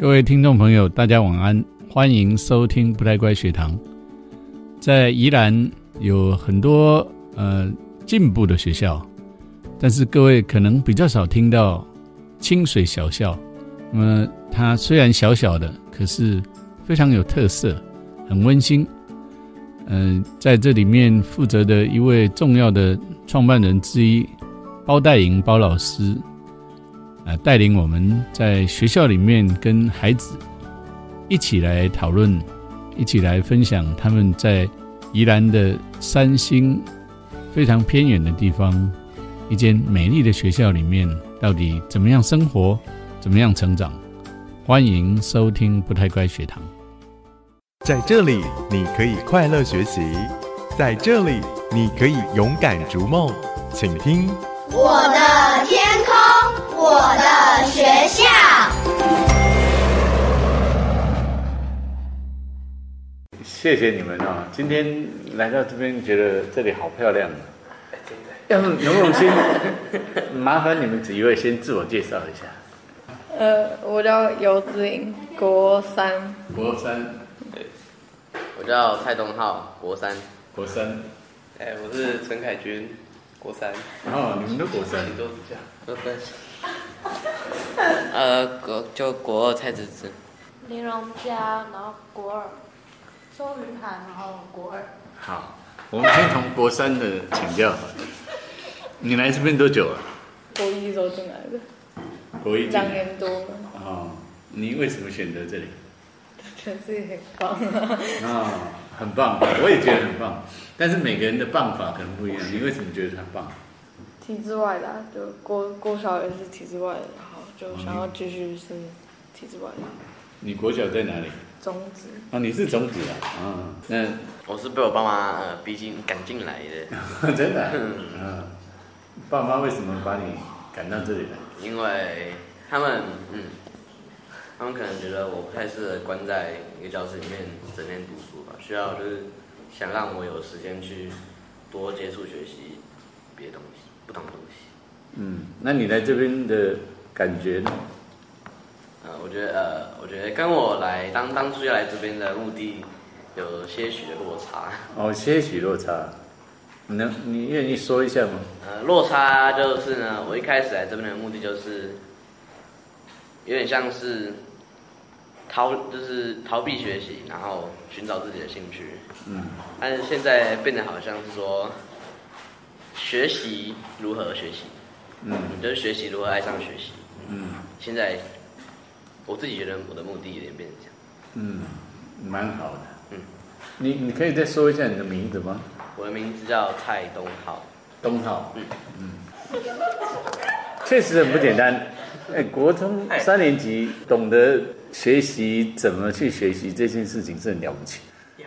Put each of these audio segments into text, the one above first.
各位听众朋友，大家晚安，欢迎收听不太乖学堂。在宜兰有很多呃进步的学校，但是各位可能比较少听到清水小校。那么它虽然小小的，可是非常有特色，很温馨。嗯、在这里面负责的一位重要的创办人之一包代莹包老师，啊，带领我们在学校里面跟孩子一起来讨论，一起来分享他们在宜兰的三星非常偏远的地方，一间美丽的学校里面，到底怎么样生活，怎么样成长？欢迎收听不太乖学堂。在这里，你可以快乐学习；在这里，你可以勇敢逐梦。请听，我的我的学校。谢谢你们啊！今天来到这边，觉得这里好漂亮啊！要不能不能先麻烦你们几位先自我介绍一下？呃，我叫游子颖，国三。国三，我叫蔡东浩，国三。国三，哎，我是陈凯军，国三。哦，你们都国三，都是这样。国三。呃，国就国二蔡子子。林荣佳，然后国二，周雨涵，然后国二。好，我们先从国三的请教。你来这边多久了？国一时候进来的，国一进两年多了，哦，你为什么选择这里？全是很棒啊！啊、很棒，我也觉得很棒。但是每个人的棒法可能不一样。你为什么觉得他棒？体制外的、啊，就国国小也是体制外的，然后就想要继续是体制外的你国小在哪里？中职。啊，你是中子啊？嗯，那我是被我爸妈呃逼进赶进来的，真的啊、嗯，爸妈为什么把你赶到这里来？因为他们嗯，他们可能觉得我不太适合关在一个教室里面整天读书吧，需要就是想让我有时间去多接触学习别的东西，不同的东西。嗯，那你来这边的感觉呢？呃，我觉得呃，我觉得跟我来当当初要来这边的目的有些许的落差。哦，些许落差。你能，你愿意说一下吗？呃，落差就是呢，我一开始来这边的目的就是有点像是逃，就是逃避学习，然后寻找自己的兴趣。嗯，但是现在变得好像是说，学习如何学习，嗯就是学习如何爱上学习。嗯现在我自己觉得我的目的有点变成这样。嗯，蛮好的。嗯，你你可以再说一下你的名字吗？我的名字叫蔡东浩。东浩。嗯嗯，确实很不简单。哎，国中三年级懂得学习怎么去学习这件事情是很了不起，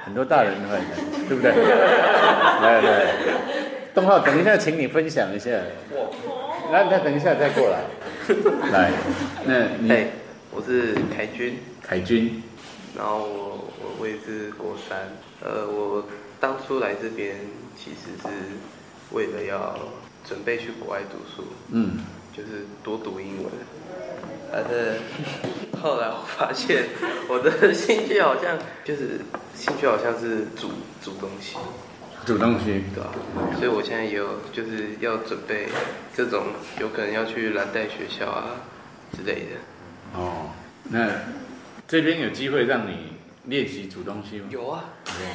很多大人都会讲，对不对？来来，东浩，等一下，请你分享一下。来，那等一下再过来。来，那你哎，我是凯军，凯军，然后我我我也是国三。呃，我当初来这边其实是为了要准备去国外读书，嗯，就是多读英文。但是后来我发现我的兴趣好像就是兴趣好像是煮煮东西，煮东西。对吧、所以我现在也有就是要准备这种有可能要去蓝带学校啊之类的。哦，那这边有机会让你练习煮东西吗？有啊，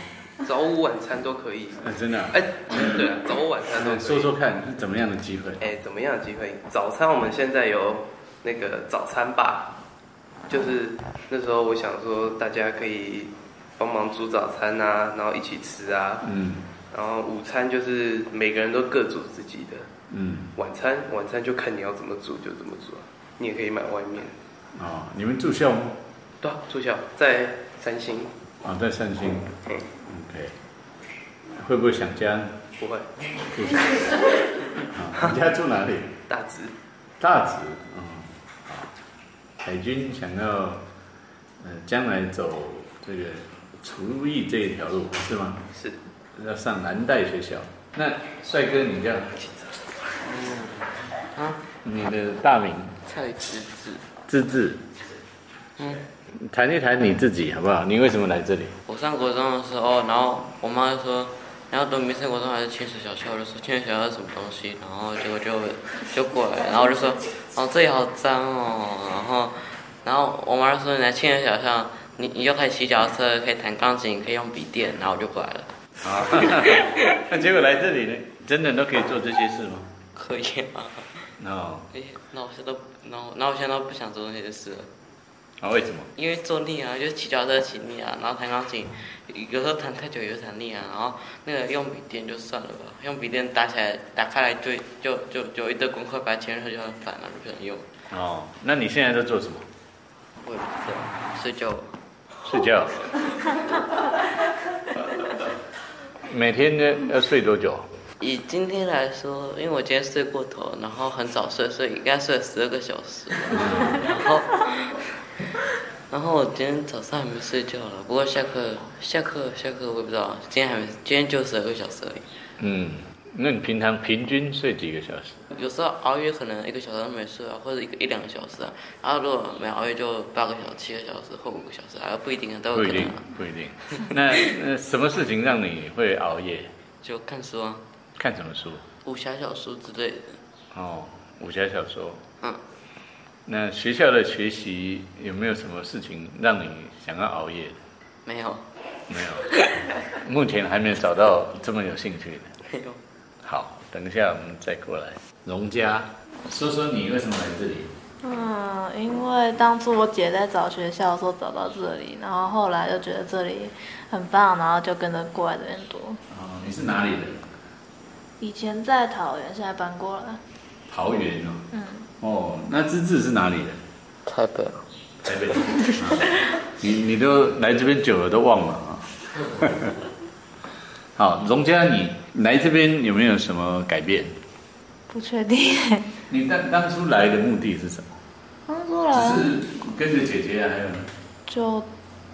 早午晚餐都可以。啊，真的、啊。哎，对啊，早午晚餐都可以。那说说看是怎么样的机会？哎，怎么样的机会？早餐我们现在有那个早餐吧，就是那时候我想说大家可以帮忙煮早餐啊，然后一起吃啊。嗯然后午餐就是每个人都各煮自己的，嗯，晚餐晚餐就看你要怎么煮就怎么煮啊，你也可以买外面。哦，你们住校吗？对啊，住校在三星。啊、在三星。嗯，OK。会不会想家呢？不会，不想。啊，你家住哪里？大直。大直。海军想要，呃，将来走这个厨艺这一条路是吗？是。要上南带学校。那帅哥，你叫？啊，你的大名？蔡志志，志志。嗯，谈一谈你自己好不好？你为什么来这里？我上国中的时候，然后我妈就说，然后读民生国中还是清水小校，我就说清水小校是什么东西，然后结果就就过来，然后我就说，哦这里好脏哦，然后我妈就说你来青年小巷，你你就可以骑脚踏车，可以弹钢琴，可以用笔电，然后我就过来了。啊，那 结果来这里呢，真的都可以做这些事吗？可以啊，哦，哎，那我现在都，那我那我现在都不想做那些事了。啊，为什么？因为做腻啊，就是骑脚踏车骑腻啊，然后弹钢琴，有时候弹太久也会弹腻啊，然后那个用笔电就算了吧，用笔电打起来打开来就就就就一堆功课把它前面就很烦了，就不想用。哦，那你现在在做什么？我也不知道，睡觉。睡觉。每天呢要睡多久？以今天来说，因为我今天睡过头，然后很早睡，所以应该睡了十二个小时。然后，然后我今天早上还没睡觉了，不过下课下课下课我也不知道，今天还没，今天就十二个小时而已。嗯，那你平常平均睡几个小时？有时候熬夜可能一个小时都没睡啊，或者一个一两个小时啊。然后如果没熬夜就八个小时、七个小时或五个小时啊，不一定啊，都不一定有可能啊。，不一定。那那什么事情让你会熬夜？就看书啊，看什么书？武侠小说之类的。哦，武侠小说。嗯，那学校的学习有没有什么事情让你想要熬夜的？没有，没有，目前还没有找到这么有兴趣的。没有。好，等一下我们再过来。荣家，说说你为什么来这里？嗯，因为当初我姐在找学校的时候找到这里，然后后来就觉得这里很棒，然后就跟着过来这边读。哦，你是哪里人？以前在桃园，现在搬过来。桃园哦。嗯。哦，那芝芝是哪里人？台北。台北。啊 你你都来这边久了都忘了啊。好，荣家，你来这边有没有什么改变？不确定。你当当初来的目的是什么？当初来只是跟着姐姐啊，还有呢？就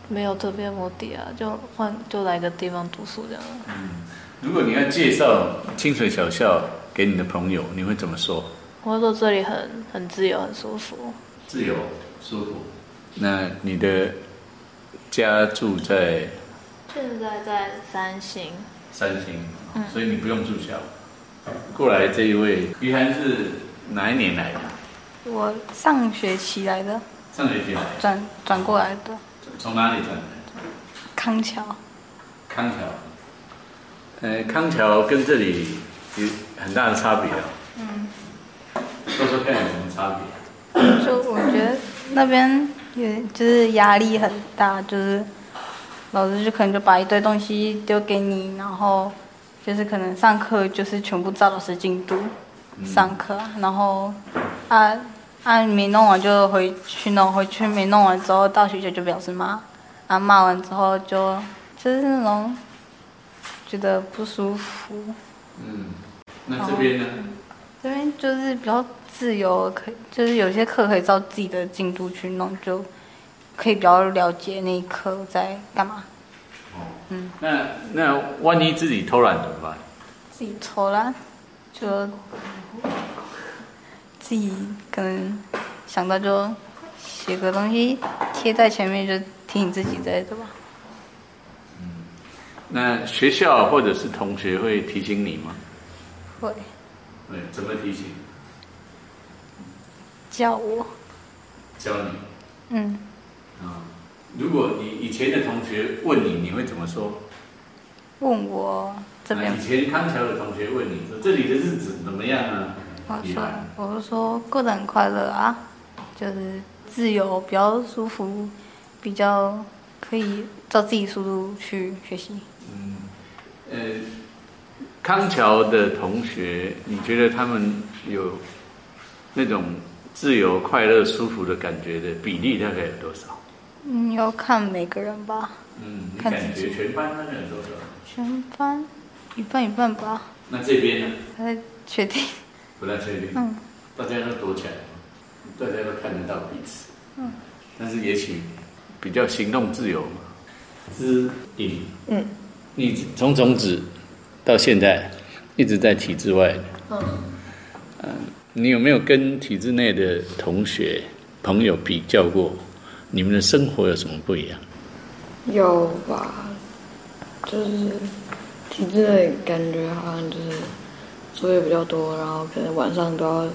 没有特别目的啊，就换就来个地方读书这样。如果你要介绍清水小校给你的朋友，你会怎么说？我会说这里很很自由，很舒服。自由、舒服。那你的家住在现在在三星，三星，所以你不用住校。过来这一位，于涵是哪一年来的？我上学期来的，上学期来的，转转过来的从哪里转来？康桥。康桥。呃，康桥跟这里有很大的差别哦。嗯，说说看有什么差别？就我觉得那边也就是压力很大，就是老师就可能就把一堆东西丢给你，然后就是可能上课就是全部照老师进度上课，然后啊啊没弄完就回去弄，回去没弄完之后到学校就表示骂，啊骂完之后就就是那种觉得不舒服。嗯，那这边呢？这边就是比较自由，可以就是有些课可以照自己的进度去弄，就可以比较了解那一课在干嘛。嗯，那那万一自己偷懒怎么办？自己偷懒，就自己可能想到就写个东西贴在前面，就提醒自己之类的吧。那学校或者是同学会提醒你吗？会对，怎么提醒？教我，教你。嗯，啊、如果你以前的同学问你，你会怎么说？问我怎么样以前康桥的同学问你说这里的日子怎么样啊？我说，我就说过得很快乐啊，就是自由，比较舒服，比较可以照自己速度去学习。呃，康桥的同学，你觉得他们有那种自由、快乐、舒服的感觉的比例大概有多少？嗯，要看每个人吧，嗯，你看感觉全班大概有多少？全班一半一半吧，那这边呢？还在确定。不太确定。嗯，大家都躲起来，大家都看得到彼此。嗯，但是也许比较行动自由嘛。知影，嗯，你从种子到现在一直在体制外。嗯，你有没有跟体制内的同学朋友比较过你们的生活有什么不一样？有吧，就是体制内感觉好像就是作业比较多，然后可能晚上都要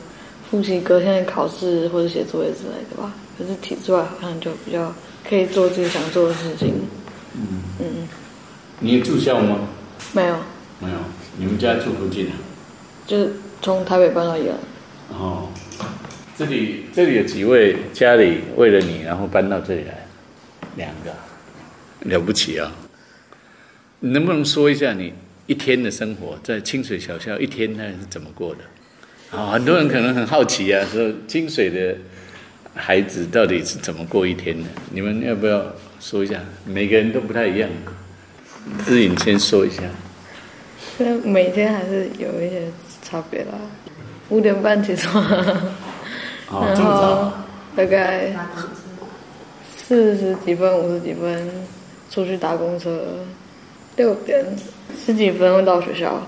复习隔天的考试或者写作业之类的吧。可是体制外好像就比较可以做自己想做的事情。嗯，嗯，你住校吗？没有，没有，你们家住附近啊？就是从台北搬到宜兰。哦，这里这里有几位家里为了你，然后搬到这里来，两个，了不起啊！你能不能说一下你一天的生活在清水小校一天那是怎么过的？啊、很多人可能很好奇啊，说清水的孩子到底是怎么过一天的？你们要不要说一下？每个人都不太一样。志颖先说一下。每天还是有一些差别啦。五点半起床，然后大概四十几分、五十几分出去搭公车，六点十几分会到学校。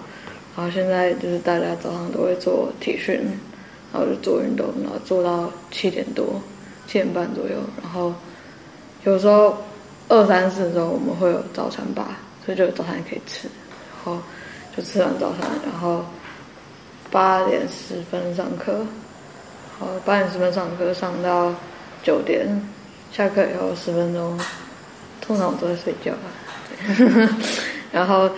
然后现在就是大家早上都会做体训，然后就做运动，然后做到七点多、七点半左右。然后有时候二三四的时候我们会有早餐吧，所以就有早餐可以吃。然后就吃完早餐，然后八点十分上课，好八点十分上课上到九点，下课以后十分钟，通常都在睡觉，然后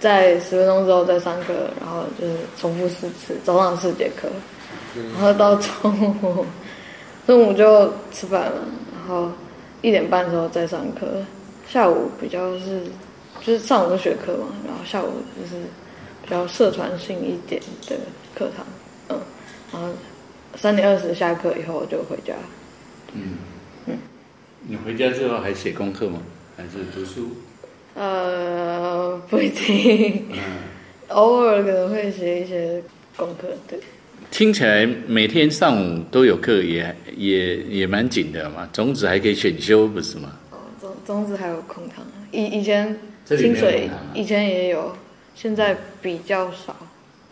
在十分钟之后再上课，然后就是重复四次，早上四节课，然后到中午，中午就吃饭了，然后一点半的时候再上课，下午比较是就是上午是学科嘛，然后下午就是比较社团性一点的课堂，嗯，然后三点二十下课以后我就回家，嗯嗯，你回家之后还写功课吗？还是读书？呃，不一定，嗯，偶尔可能会写一些功课，对，听起来每天上午都有课也，也也蛮紧的嘛。种子还可以选修，不是吗？哦，中中子还有空堂，以以前清水啊以前也有，现在比较少，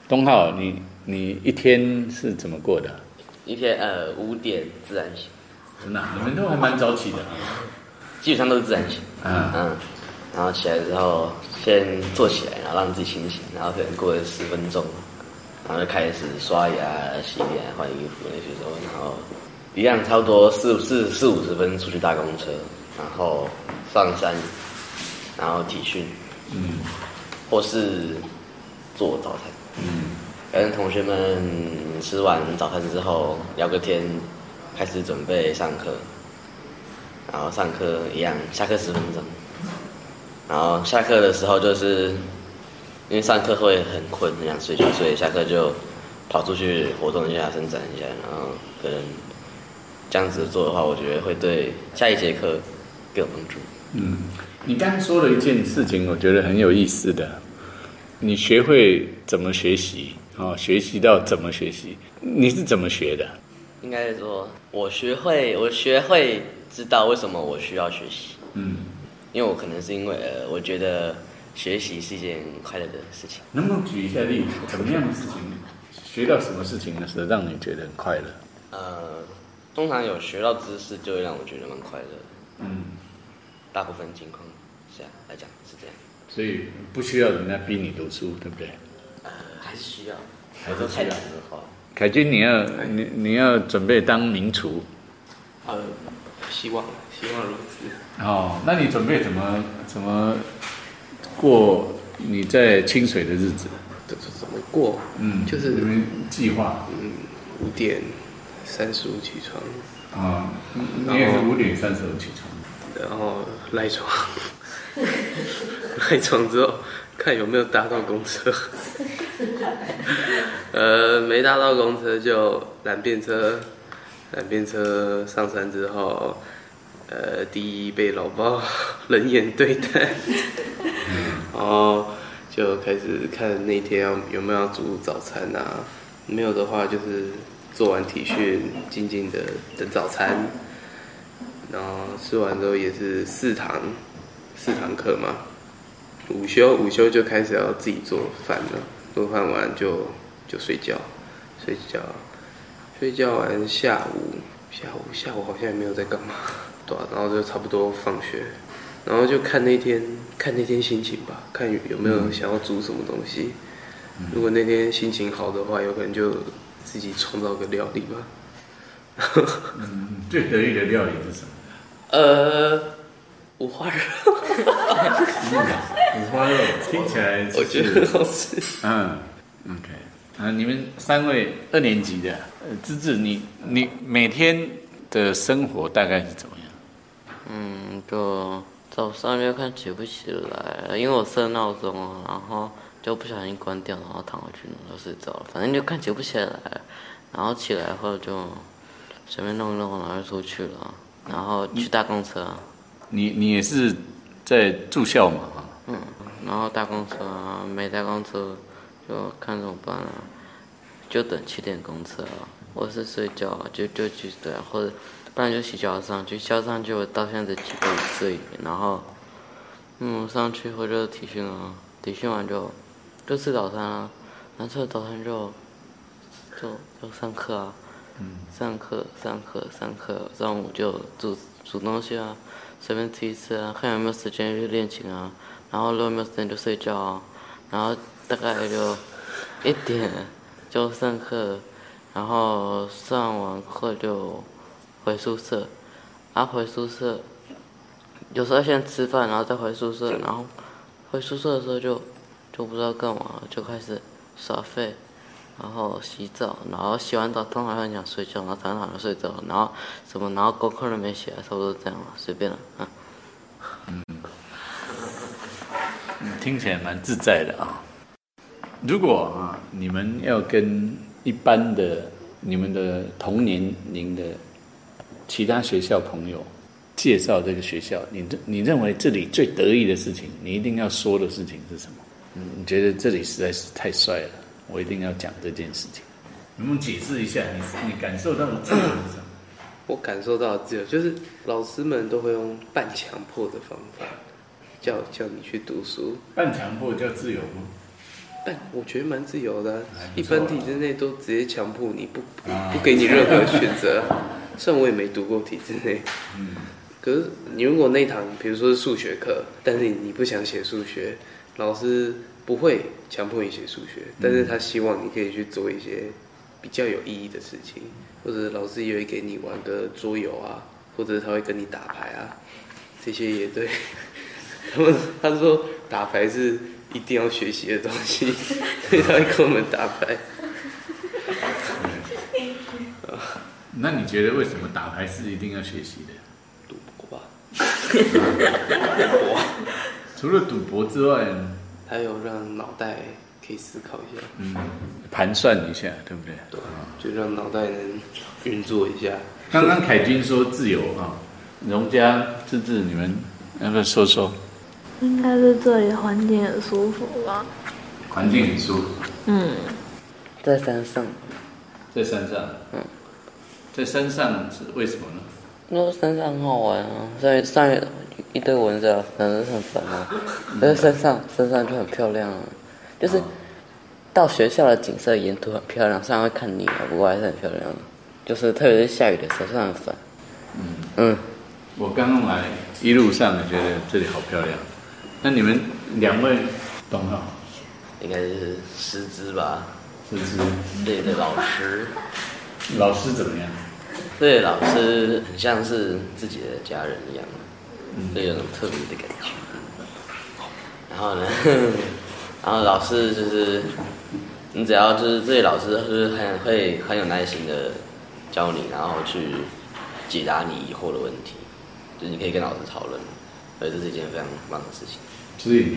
东浩，你你一天是怎么过的？一天呃五点自然醒，真的啊，你们都还蛮早起的啊。基本上都是自然醒。嗯嗯，然后起来之后先坐起来，然后让自己清醒，然后可能过了十分钟，然后就开始刷牙、洗脸、换衣服那些时候，然后一样差不多四四四五十分出去搭公车，然后上山，然后体训，嗯或是做早餐。嗯跟同学们吃完早餐之后聊个天，开始准备上课。然后上课一样，下课十分钟。然后下课的时候就是，因为上课会很困，很想睡觉，所以下课就跑出去活动一下、伸展一下。然后可能这样子做的话，我觉得会对下一节课更有帮助。嗯，你刚刚说了一件事情，我觉得很有意思的。你学会怎么学习哦，学习到怎么学习，你是怎么学的？应该是说，我学会，我学会知道为什么我需要学习。嗯，因为我可能是因为呃，我觉得学习是一件快乐的事情。能不能举一下例子？怎么样的事情，学到什么事情的时候让你觉得很快乐？呃，通常有学到知识，就会让我觉得蛮快乐的。嗯，大部分情况下来讲是这样。所以不需要人家逼你读书，对不对？呃，还是需要，还是需要的话，凯军，你要你你要准备当名厨呃，希望希望如此。哦，那你准备怎么怎么过你在清水的日子？怎怎怎么过？嗯，就是计划嗯，五点三十五起床，啊，你也是五点三十五起床。然后赖床，赖床之后看有没有搭到公车。呃，没搭到公车就拦便车，拦便车上山之后，呃，第一被老包 冷眼对待，然后就开始看那天要有没有要煮早餐啊，没有的话就是做完体训，静静的等早餐。然后吃完之后也是四堂，四堂课嘛。午休午休就开始要自己做饭了，做饭完就就睡觉，睡觉，睡觉完下午下午下午好像也没有在干嘛，对啊、然后就差不多放学，然后就看那天看那天心情吧，看有没有想要煮什么东西。如果那天心情好的话，有可能就自己创造个料理吧。最得意的料理是什么？呃，五花肉，五花肉，听起来我觉得很好吃。嗯，OK，啊，你们三位二年级的，呃，芝芝，你你每天的生活大概是怎么样？嗯，就早上就看起不起来，因为我设闹钟啊，然后就不小心关掉，然后躺回去，然后就睡着了。反正就看起不起来，然后起来后就随便弄一弄，然后就出去了，然后去搭公车啊，你你也是在住校嘛？然后搭公车啊，没搭公车就看怎么办啊，就等七点公车啊，我是睡觉，就就去对，或者不然就洗脚上去，校上就到现在几个睡，然后嗯上去后就体训啊，体训完就就吃早餐啊，然后吃了早餐就就就上课啊，上课上课上课，上午就煮煮东西啊，随便吃一吃啊，看有没有时间去练琴啊，然后如果没有时间就睡觉啊，然后大概就一点就上课，然后上完课就回宿舍，然后回宿舍，有时候先吃饭，然后再回宿舍，然后回宿舍的时候就就不知道干嘛，就开始耍废。然后洗澡，然后洗完澡通常会很想睡觉，然后躺躺就睡着，然后什么，然后功课都没写，差不多这样了，随便了，啊。听起来蛮自在的啊。如果啊，你们要跟一般的你们的同年龄的其他学校朋友介绍这个学校，你你认为这里最得意的事情，你一定要说的事情是什么？嗯，你觉得这里实在是太帅了，我一定要讲这件事情。能不能解释一下你你感受到的自由是什么？我感受到的自由，就是老师们都会用半强迫的方法叫叫你去读书。半强迫叫自由吗？但我觉得蛮自由的啊、一般体制内都直接强迫你不不不给你任何选择。虽然我也没读过体制内，嗯，可是你如果那堂比如说是数学课，但是你不想写数学，老师不会强迫你写数学，但是他希望你可以去做一些比较有意义的事情，或者老师也会给你玩个桌游啊，或者他会跟你打牌啊，这些也对。他们他说打牌是一定要学习的东西，所以他会跟我们打牌。那你觉得为什么打牌是一定要学习的？赌博吧，除了赌博之外呢？还有让脑袋可以思考一下，嗯，盘算一下，对不对？对，就让脑袋能运作一下。刚刚凯军说自由啊，荣家、芝芝，你们要不要说说？应该是这里环境很舒服吧？环境很舒服，嗯，在山上，在山上，嗯，在山上是为什么呢？那山上很好玩啊，上上一堆蚊子啊，反正很烦啊。但是山上山上就很漂亮啊，就是到学校的景色沿途很漂亮，虽然会看腻啊，不过还是很漂亮的。就是特别是下雨的时候，虽然很烦。嗯嗯，我刚刚来一路上觉得这里好漂亮。那你们两位懂哈？应该是师资吧，芝芝，这里的老师，老师怎么样？这里老师很像是自己的家人一样，就有种特别的感觉。然后呢，然后老师就是，你只要就是这些老师就是很会很有耐心的教你，然后去解答你疑惑的问题，就是你可以跟老师讨论，所以这是一件非常棒的事情。所以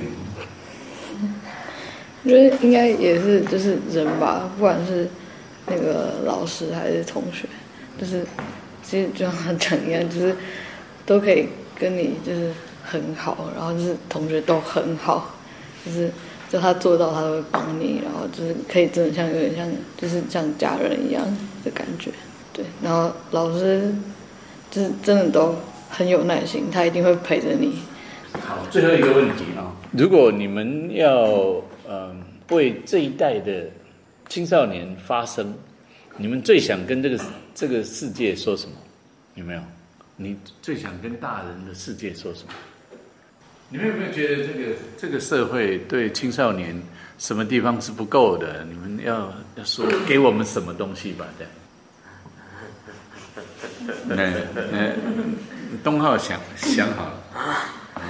我觉得应该也是就是人吧，不管是那个老师还是同学，就是其实就像他讲一样，就是都可以跟你就是很好，然后就是同学都很好，就是就他做到他都会帮你，然后就是可以真的像有点像就是像家人一样的感觉，对，然后老师就是真的都很有耐心，他一定会陪着你，好，最后一个问题啊，如果你们要呃为这一代的青少年发声，你们最想跟这个这个世界说什么？有没有？你最想跟大人的世界说什么？你们有没有觉得这个这个社会对青少年什么地方是不够的？你们要要说给我们什么东西吧？这样。那那东浩想想好了，嗯，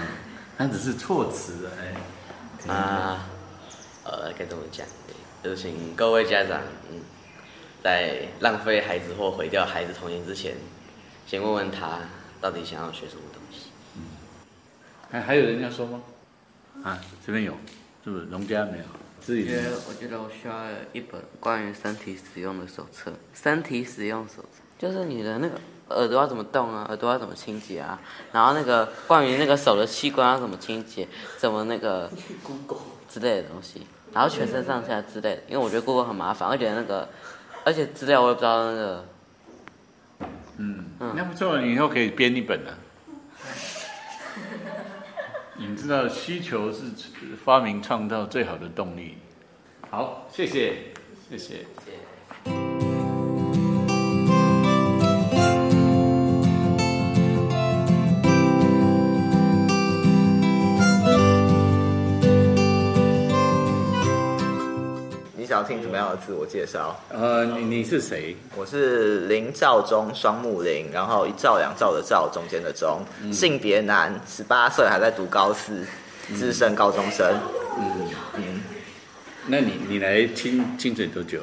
他只是措辞，哎，啊，呃，该怎么讲？就请各位家长，嗯，在浪费孩子或毁掉孩子童年之前，先问问他到底想要学什么东西。还还有人要说吗？啊，这边有，是不是？农家没有，自己我觉得，我觉得我需要一本关于身体使用的手册。身体使用手册就是你的那个耳朵要怎么动啊，耳朵要怎么清洁啊，然后那个关于那个手的器官要怎么清洁，怎么那个 Google 之类的东西，然后全身上下之类的。因为我觉得 Google 很麻烦，而且那个，而且资料我也不知道那个。嗯，嗯那不错，你以后可以编一本了。你知道需求是发明创造最好的动力。好，谢谢谢谢，谢谢。听什么样的自我介绍？呃，你你是谁？我是林兆忠，双木林，然后一兆两兆的兆，中间的中，性别男，十八岁，还在读高四，资深高中生。嗯嗯，那你你来清清水多久？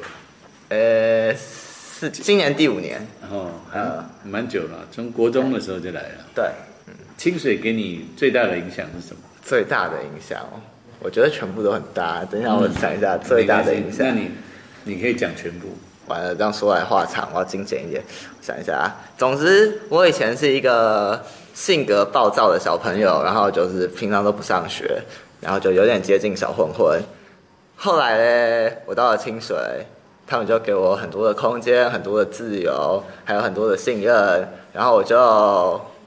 呃，是今年第五年。哦，还蛮久了，从国中的时候就来了。对，清水给你最大的影响是什么？最大的影响哦，我觉得全部都很大。等一下我想一下最大的影响。那你你可以讲全部。完了，这样说来话长，我要精简一点。我想一下啊，总之我以前是一个性格暴躁的小朋友，然后就是平常都不上学，然后就有点接近小混混。后来呢，我到了清水，他们就给我很多的空间，很多的自由，还有很多的信任，然后我就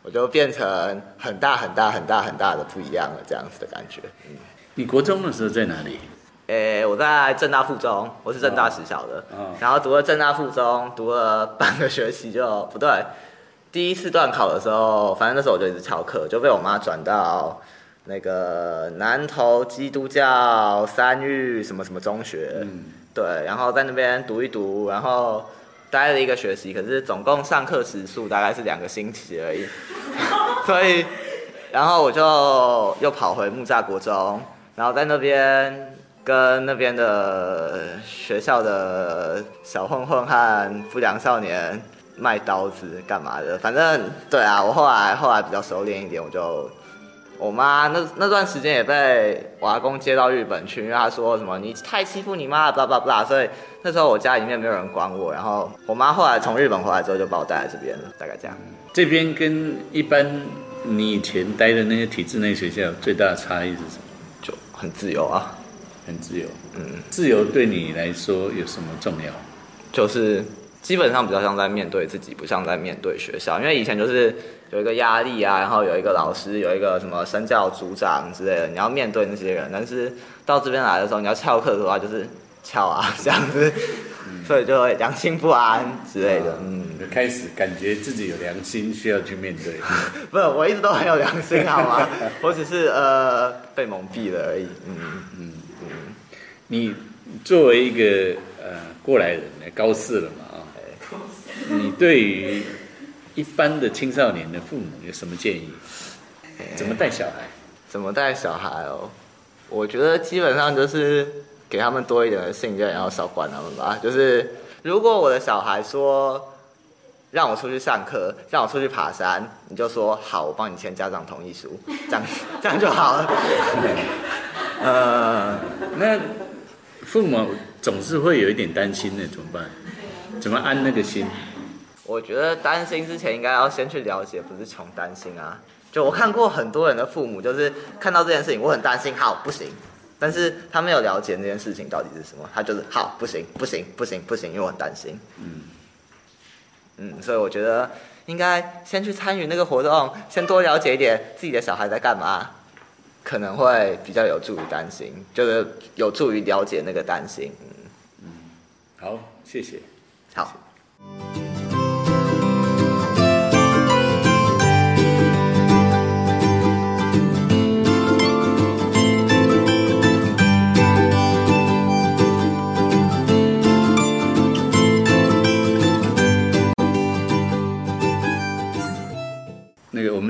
我就变成很大很大很大很大的不一样了，这样子的感觉。嗯，你国中的时候在哪里？诶，我在正大附中，我是正大实小的，哦然后读了正大附中，读了半个学期就不对，第一次段考的时候，反正那时候我就一直翘课，就被我妈转到那个南投基督教三育什么什么中学，嗯，对，然后在那边读一读，然后待了一个学期，可是总共上课时数大概是两个星期而已，所以，然后我就又跑回木栅国中，然后在那边跟那边的学校的小混混和不良少年卖刀子干嘛的，反正对啊，我后来后来比较熟练一点，我就。我妈那那段时间也被我阿公接到日本去，因为他说什么你太欺负你妈了，blah blah blah，所以那时候我家里面没有人管我，然后我妈后来从日本回来之后就把我带来这边了，大概这样。这边跟一般你以前待的那些体制内学校最大的差异是什么？就很自由啊，很自由。嗯，自由对你来说有什么重要？就是基本上比较像在面对自己，不像在面对学校，因为以前就是有一个压力啊，然后有一个老师，有一个什么身教组长之类的，你要面对那些人，但是到这边来的时候，你要翘课的话，就是翘啊这样子，所以就会良心不安之类的，嗯。就开始感觉自己有良心，需要去面对。不是，我一直都很有良心，好吗？我只是呃被蒙蔽了而已。嗯嗯嗯。你作为一个呃过来人，高四了嘛啊，你对于一般的青少年的父母有什么建议？怎么带小孩？怎么带小孩哦？我觉得基本上就是给他们多一点的信任，然后少管他们吧。就是如果我的小孩说让我出去上课，让我出去爬山，你就说好，我帮你签家长同意书，这样 这样就好了。呃，那父母总是会有一点担心的，怎么办？怎么安那个心？我觉得担心之前应该要先去了解，不是穷担心啊。就我看过很多人的父母，就是看到这件事情，我很担心，好不行，但是他没有了解那件事情到底是什么，他就是好不行不行不行不行，因为我很担心。嗯嗯，所以我觉得应该先去参与那个活动，先多了解一点自己的小孩在干嘛，可能会比较有助于担心，就是有助于了解那个担心。嗯，好，谢谢。好。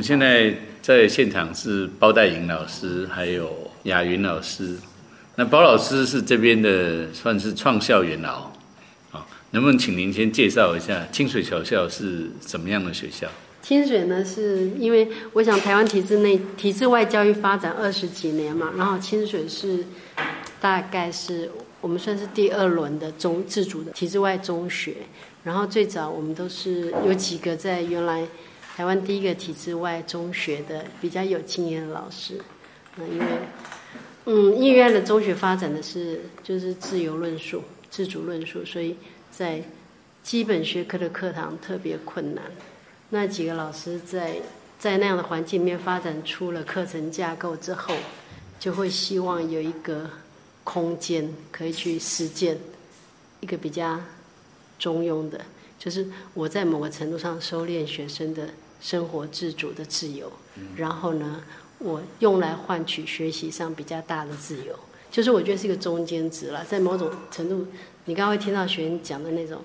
现在在现场是包代颖老师，还有雅云老师。那包老师是这边的算是创校元老，啊，能不能请您先介绍一下清水小校是什么样的学校？清水呢，是因为我想台湾体制内、体制外教育发展二十几年嘛，然后清水是大概是我们算是第二轮的中自主的体制外中学，然后最早我们都是有几个在原来台湾第一个体制外中学的比较有经验的老师，嗯，因为嗯，因为原来的中学发展的是就是自由论述、自主论述，所以在基本学科的课堂特别困难。那几个老师在在那样的环境里面发展出了课程架构之后，就会希望有一个空间可以去实践一个比较中庸的，就是我在某个程度上收敛学生的生活自主的自由，然后呢，我用来换取学习上比较大的自由，就是我觉得是一个中间值了，在某种程度，你刚刚会听到学员讲的那种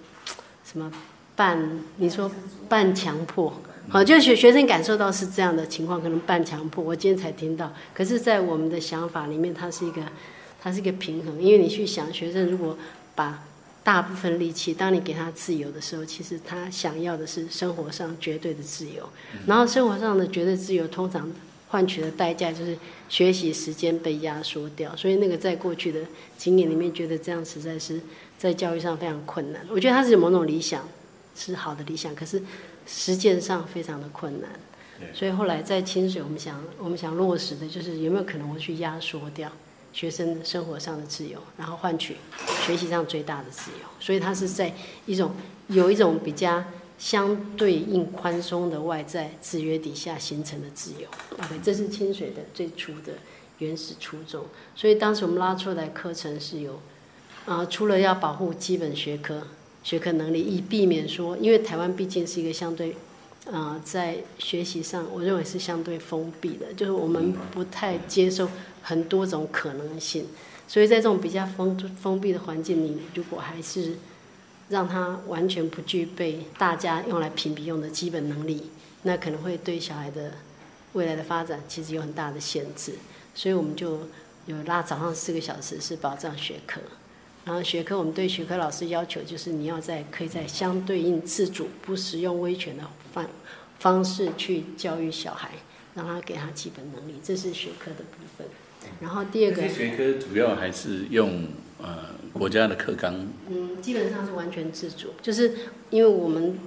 什么。半，你说半强迫，好，就是学学生感受到是这样的情况，可能半强迫。我今天才听到，可是，在我们的想法里面，它是一个，它是一个平衡。因为你去想，学生如果把大部分力气，当你给他自由的时候，其实他想要的是生活上绝对的自由。然后，生活上的绝对自由，通常换取的代价就是学习时间被压缩掉。所以，那个在过去的经验里面，觉得这样实在是在教育上非常困难。我觉得他是有某种理想。是好的理想，可是实践上非常的困难。所以后来在清水，我们想我们想落实的就是有没有可能我去压缩掉学生生活上的自由，然后换取学习上最大的自由。所以它是在一种有一种比较相对应宽松的外在制约底下形成的自由。OK，这是清水的最初的原始初衷。所以当时我们拉出来课程是有啊，除了要保护基本学科。学科能力，以避免说，因为台湾毕竟是一个相对，呃，在学习上，我认为是相对封闭的，就是我们不太接受很多种可能性，所以在这种比较封封闭的环境里，如果还是让他完全不具备大家用来评比用的基本能力，那可能会对小孩的未来的发展其实有很大的限制，所以我们就有拉早上四个小时是保障学科。然后学科，我们对学科老师要求就是你要在可以在相对应自主、不使用威权的方方式去教育小孩，让他给他基本能力，这是学科的部分。然后第二个学科主要还是用呃国家的课纲。嗯，基本上是完全自主，就是因为我们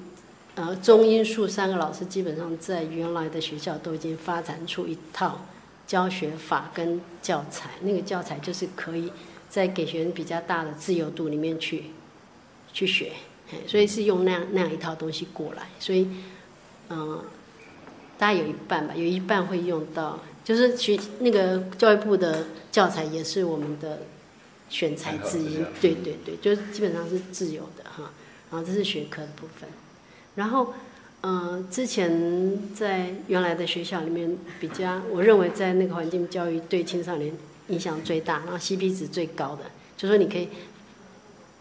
呃中英数三个老师基本上在原来的学校都已经发展出一套教学法跟教材，那个教材就是可以。在给学生比较大的自由度里面去去学，所以是用那样那样一套东西过来，所以嗯，大概有一半吧，有一半会用到，就是学那个教育部的教材也是我们的选材之一，对对对，就是基本上是自由的哈，然后这是学科的部分，然后嗯，之前在原来的学校里面比较，我认为在那个环境教育对青少年。影响最大，然后 CP 值最高的，就说你可以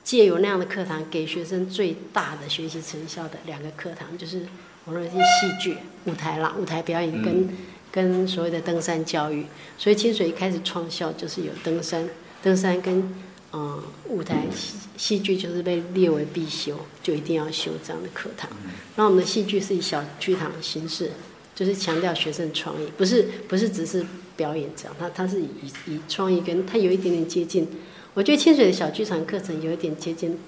借由那样的课堂，给学生最大的学习成效的两个课堂，就是我认为是戏剧、舞台啦，舞台表演跟跟所谓的登山教育。所以清水一开始创校就是有登山，登山跟嗯舞台戏戏剧就是被列为必修，就一定要修这样的课堂。那我们的戏剧是以小剧场形式，就是强调学生创意，不是不是只是。表演这样，它它是以以创意跟它有一点点接近，我觉得清水的小剧场课程有一点接近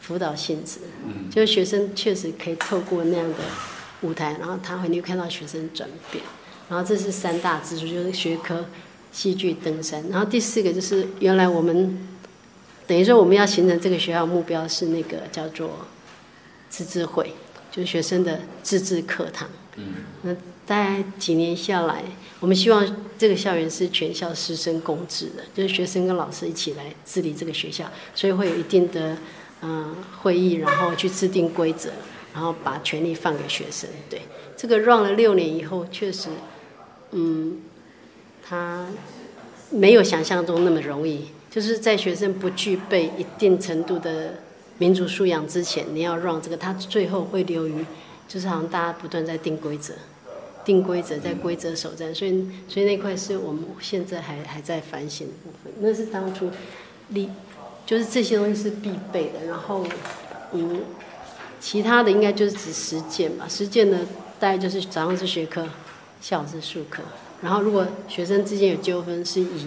辅导性质，嗯，就是学生确实可以透过那样的舞台，然后他会你会看到学生转变，然后这是三大支柱，就是学科、戏剧、登山，然后第四个就是原来我们等于说我们要形成这个学校目标是那个叫做自治会，就是学生的自治课堂，嗯，那。大概几年下来，我们希望这个校园是全校师生共治的，就是学生跟老师一起来治理这个学校，所以会有一定的嗯会议，然后去制定规则，然后把权力放给学生。对，这个 run 了六年以后，确实，嗯，他没有想象中那么容易，就是在学生不具备一定程度的民族素养之前，你要让这个，他最后会流于，就是好像大家不断在定规则。定规则，在规则守战，所以所以那块是我们现在还还在反省的部分。那是当初立，就是这些东西是必备的。然后，嗯，其他的应该就是指实践吧。实践呢，大概就是早上是学科，下午是数科。然后，如果学生之间有纠纷，是以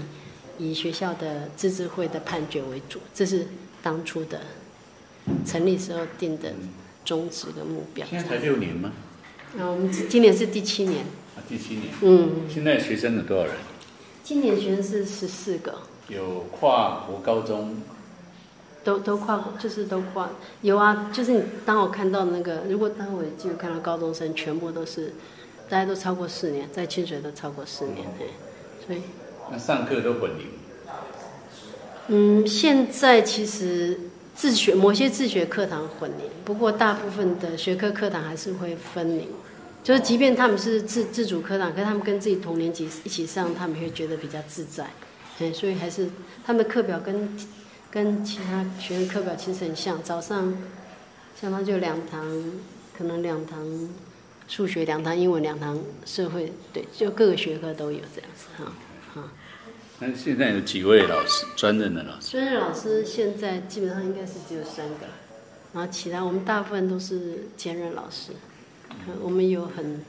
以学校的自治会的判决为主。这是当初的成立时候定的宗旨跟目标。现在才六年吗？啊，我们今年是第七年。啊，第七年。嗯。现在学生有多少人？今年学生是十四个。有跨国高中。都都跨过，就是都跨。有啊，就是你当我看到那个，如果当我就看到高中生，全部都是，大家都超过四年，在清水都超过四年，对，所以。那上课都混龄。嗯，现在其实自学某些自学课堂混龄，不过大部分的学科课堂还是会分龄。就是即便他们是自自主课堂，可是他们跟自己同年级一起上，他们会觉得比较自在。哎，所以还是他们的课表跟。跟其他学生课表其实很像，早上，像他就两堂，可能两堂数学，两堂英文，两堂社会，对，就各个学科都有这样子哈，哈。那现在有几位老师，专任的老师？专任老师现在基本上应该是只有三个，然后其他我们大部分都是兼任老师，我们有很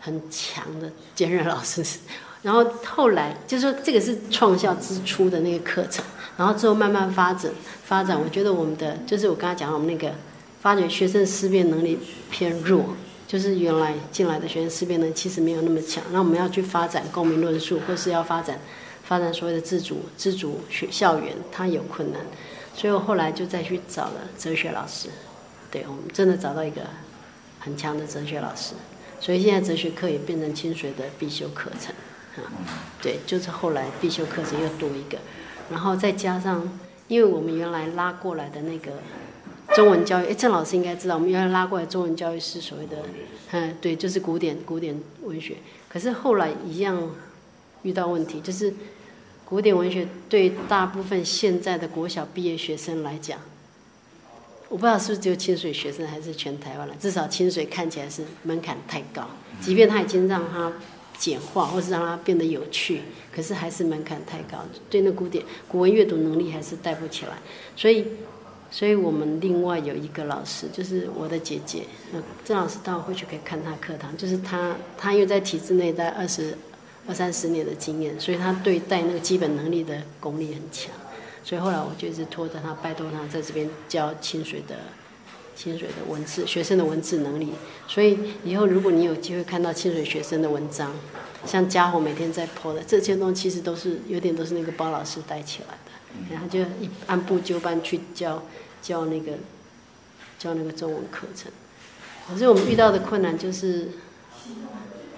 很强的兼任老师，然后后来就是说这个是创校之初的那个课程。然后之后慢慢发展，发展，我觉得我们的就是我刚才讲我们那个发觉学生思辨能力偏弱，就是原来进来的学生思辨能力其实没有那么强。那我们要去发展公民论述，或是要发展发展所谓的自主自主学校园，它有困难。所以我后来就再去找了哲学老师，对我们真的找到一个很强的哲学老师。所以现在哲学课也变成清水的必修课程，啊，对，就是后来必修课程又多一个。然后再加上，因为我们原来拉过来的那个中文教育，哎，郑老师应该知道，我们原来拉过来中文教育是所谓的，嗯，对，就是古典古典文学。可是后来一样遇到问题，就是古典文学对大部分现在的国小毕业学生来讲，我不知道是不是只有清水学生，还是全台湾了。至少清水看起来是门槛太高，即便他已经让他。简化，或是让它变得有趣，可是还是门槛太高，对那古典古文阅读能力还是带不起来。所以，所以我们另外有一个老师，就是我的姐姐，郑老师，到会去可以看他课堂。就是他，他因为在体制内待二十二三十年的经验，所以他对待那个基本能力的功力很强。所以后来我就一直拖着他，拜托他在这边教清水的。清水的文字，学生的文字能力，所以以后如果你有机会看到清水学生的文章，像家伙每天在泼的这些东西，其实都是有点都是那个包老师带起来的，然后就一按部就班去教教那个教那个中文课程。可是我们遇到的困难就是，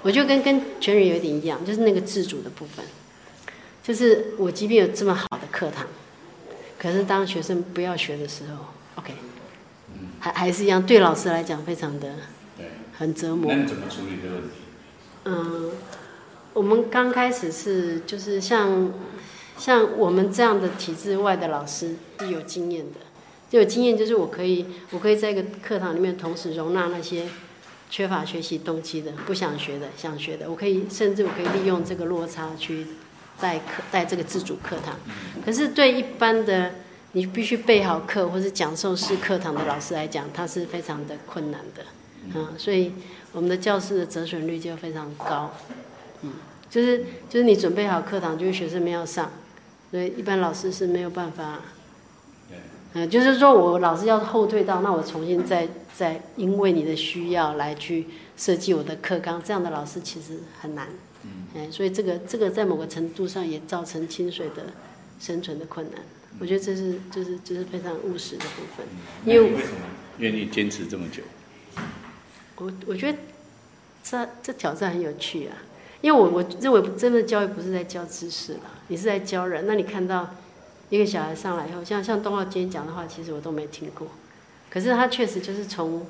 我就跟跟全人有点一样，就是那个自主的部分，就是我即便有这么好的课堂，可是当学生不要学的时候，OK。还还是一样，对老师来讲非常的，对，很折磨。那你怎么处理这个问题？嗯，我们刚开始是就是像像我们这样的体制外的老师是有经验的，就有经验就是我可以我可以在一个课堂里面同时容纳那些缺乏学习动机的、不想学的、想学的，我可以甚至我可以利用这个落差去带课带这个自主课堂。可是对一般的。你必须备好课，或是讲授式课堂的老师来讲，他是非常的困难的，嗯，所以我们的教室的折损率就非常高，嗯，就是就是你准备好课堂，就是学生们要上，所以一般老师是没有办法，嗯，就是说我老师要后退到，那我重新再再因为你的需要来去设计我的课纲，这样的老师其实很难，嗯，所以这个这个在某个程度上也造成清水的生存的困难。我觉得这是就是就是非常务实的部分，因为为什么愿意坚持这么久？我我觉得这这挑战很有趣啊，因为我我认为真的教育不是在教知识了，你是在教人。那你看到一个小孩上来以后，像像东浩今天讲的话，其实我都没听过，可是他确实就是从，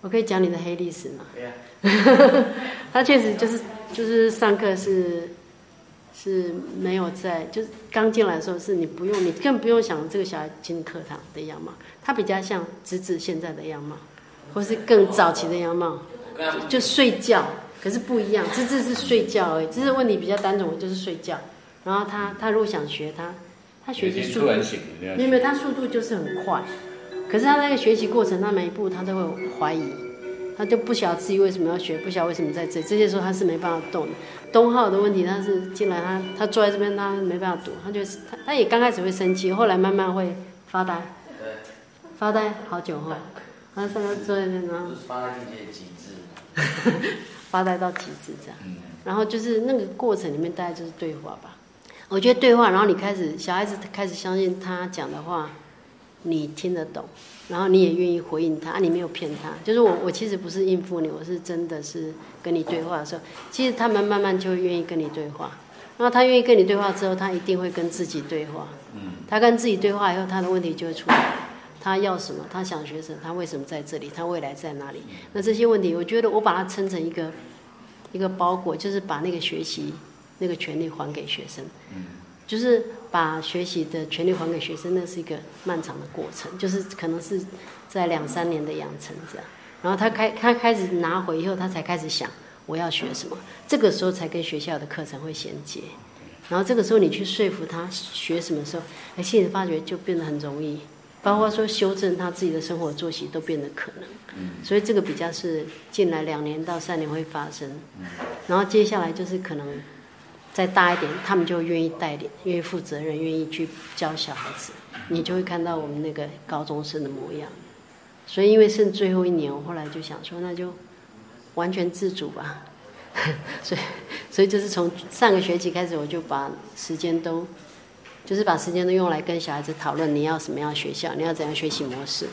我可以讲你的黑历史嘛？对呀，他确实就是就是上课是。是没有在，就是刚进来的时候，是你不用，你更不用想这个小孩进课堂的样貌，他比较像直子现在的样貌，或是更早期的样貌，就睡觉，可是不一样，芝芝是睡觉而已，芝芝问题比较单纯，就是睡觉。然后他他如果想学，他他学习速度没有没有，他速度就是很快，可是他那个学习过程，他每一步他都会怀疑，他就不晓得自己为什么要学，不晓得为什么在这里，这些时候他是没办法动的。东浩的问题，他是进来他他坐在这边，他没办法读，他就是他他也刚开始会生气，后来慢慢会发呆，发呆好久后，他上个坐在那边，然后发呆境界极致。发呆到极致这样。然后就是那个过程里面，大概就是对话吧。我觉得对话，然后你开始小孩子开始相信他讲的话，你听得懂，然后你也愿意回应他，啊你没有骗他。就是我我其实不是应付你，我是真的是跟你对话的时候，其实他们慢慢就会愿意跟你对话。然后他愿意跟你对话之后，他一定会跟自己对话。嗯，他跟自己对话以后，他的问题就会出来。他要什么？他想学什么？他为什么在这里？他未来在哪里？那这些问题，我觉得我把它称成一个一个包裹，就是把那个学习那个权利还给学生。嗯，就是把学习的权利还给学生，那是一个漫长的过程，就是可能是在两三年的养成这样。然后他开他开始拿回以后，他才开始想我要学什么，这个时候才跟学校的课程会衔接。然后这个时候你去说服他学什么时候，哎，其实发觉就变得很容易，包括说修正他自己的生活作息都变得可能。所以这个比较是近来两年到三年会发生。然后接下来就是可能再大一点，他们就愿意带领，愿意负责任，愿意去教小孩子，你就会看到我们那个高中生的模样。所以因为剩最后一年，我后来就想说，那就完全自主吧。所以，所以就是从上个学期开始，我就把时间都，就是把时间都用来跟小孩子讨论你要什么样的学校，你要怎样学习模式，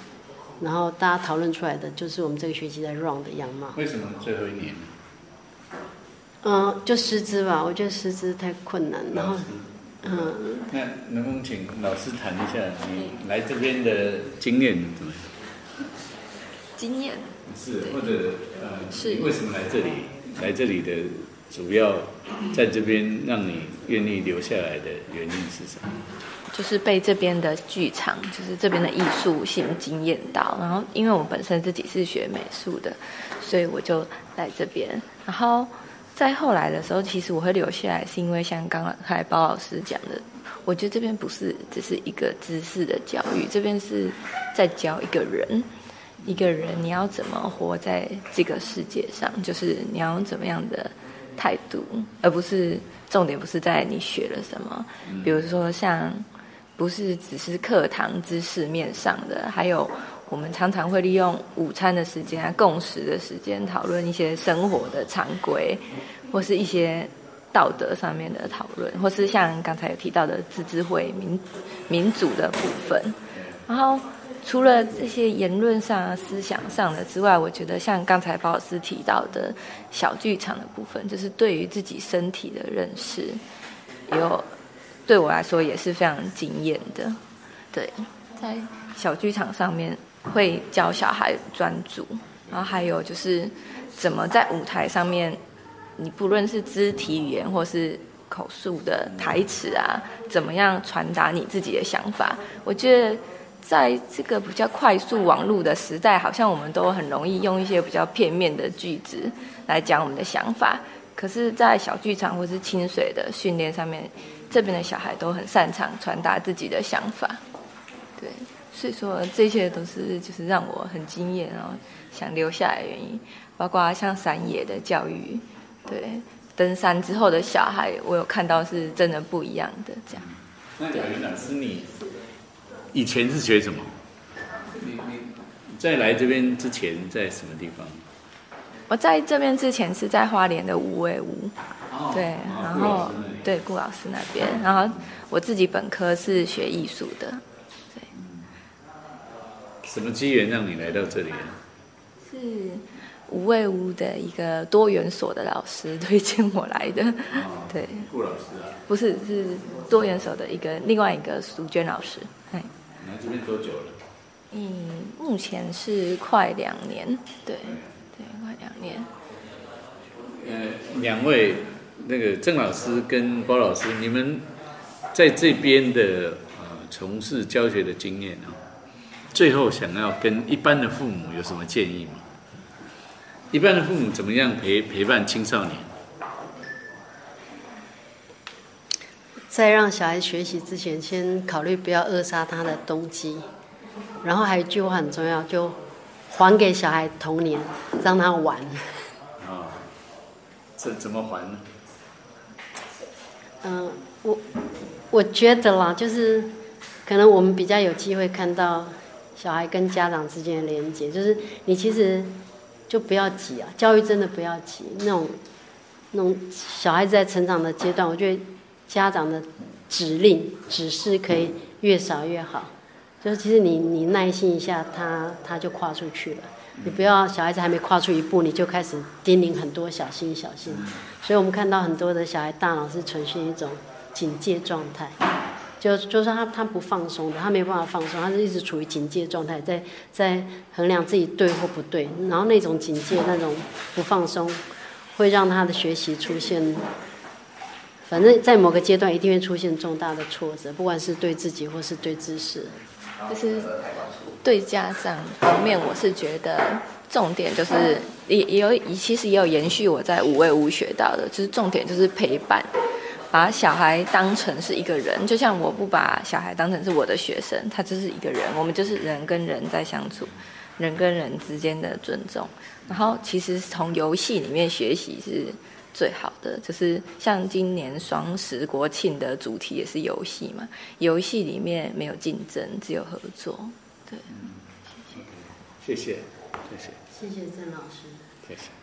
然后大家讨论出来的就是我们这个学期在 run 的样貌。为什么最后一年？嗯，就师资吧，我觉得师资太困难，然后，嗯，那能不能请老师谈一下你来这边的经验怎么样？经验是或者呃，是你为什么来这里？来这里的主要在这边让你愿意留下来的原因是什么？就是被这边的剧场，就是这边的艺术性惊艳到。然后，因为我本身自己是学美术的，所以我就来这边。然后，在后来的时候，其实我会留下来，是因为像刚才包老师讲的，我觉得这边不是只是一个知识的教育，这边是在教一个人。一个人你要怎么活在这个世界上，就是你要用怎么样的态度，而不是重点不是在你学了什么。比如说像不是只是课堂知识面上的，还有我们常常会利用午餐的时间啊、共识的时间讨论一些生活的常规，或是一些道德上面的讨论，或是像刚才有提到的自治会民民主的部分，然后。除了这些言论上、思想上的之外，我觉得像刚才包老师提到的小剧场的部分，就是对于自己身体的认识，有对我来说也是非常惊艳的。对，在小剧场上面会教小孩专注，然后还有就是怎么在舞台上面，你不论是肢体语言或是口述的台词啊，怎么样传达你自己的想法，我觉得。在这个比较快速网络的时代，好像我们都很容易用一些比较片面的句子来讲我们的想法。可是，在小剧场或是清水的训练上面，这边的小孩都很擅长传达自己的想法。对，所以说这些都是就是让我很惊艳，然后想留下来的原因。包括像山野的教育，对，登山之后的小孩，我有看到是真的不一样的这样。那贾云老师你？以前是学什么？你你在来这边之前在什么地方？我在这边之前是在花莲的五味屋，对，然后对顾老师那边，然后我自己本科是学艺术的，对。什么机缘让你来到这里？是五味屋的一个多元所的老师推荐我来的，对。顾老师啊？不是，是多元所的一个另外一个苏娟老师，哎。来这边多久了？嗯，目前是快两年，对，对，快两年。呃，两位那个郑老师跟包老师，你们在这边的呃从事教学的经验啊，最后想要跟一般的父母有什么建议吗？一般的父母怎么样陪陪伴青少年？在让小孩学习之前，先考虑不要扼杀他的动机。然后还有一句话很重要，就还给小孩童年，让他玩。啊，怎怎么还呢？嗯，我我觉得啦，就是可能我们比较有机会看到小孩跟家长之间的连接，就是你其实就不要急啊，教育真的不要急。那种那种小孩子在成长的阶段，我觉得家长的指令指示可以越少越好。就是其实你你耐心一下，他他就跨出去了。你不要小孩子还没跨出一步，你就开始叮咛很多小心小心。所以我们看到很多的小孩大脑是呈现一种警戒状态，就就是他他不放松的，他没办法放松，他是一直处于警戒状态，在在衡量自己对或不对。然后那种警戒那种不放松，会让他的学习出现，反正在某个阶段一定会出现重大的挫折，不管是对自己或是对知识。就是对家长方面，我是觉得重点就是也也有，其实也有延续我在五位屋学到的，就是重点就是陪伴，把小孩当成是一个人，就像我不把小孩当成是我的学生，他就是一个人，我们就是人跟人在相处，人跟人之间的尊重，然后其实从游戏里面学习是。最好的就是像今年双十国庆的主题也是游戏嘛，游戏里面没有竞争，只有合作。对，谢谢，谢谢，谢谢谢郑老师，谢谢。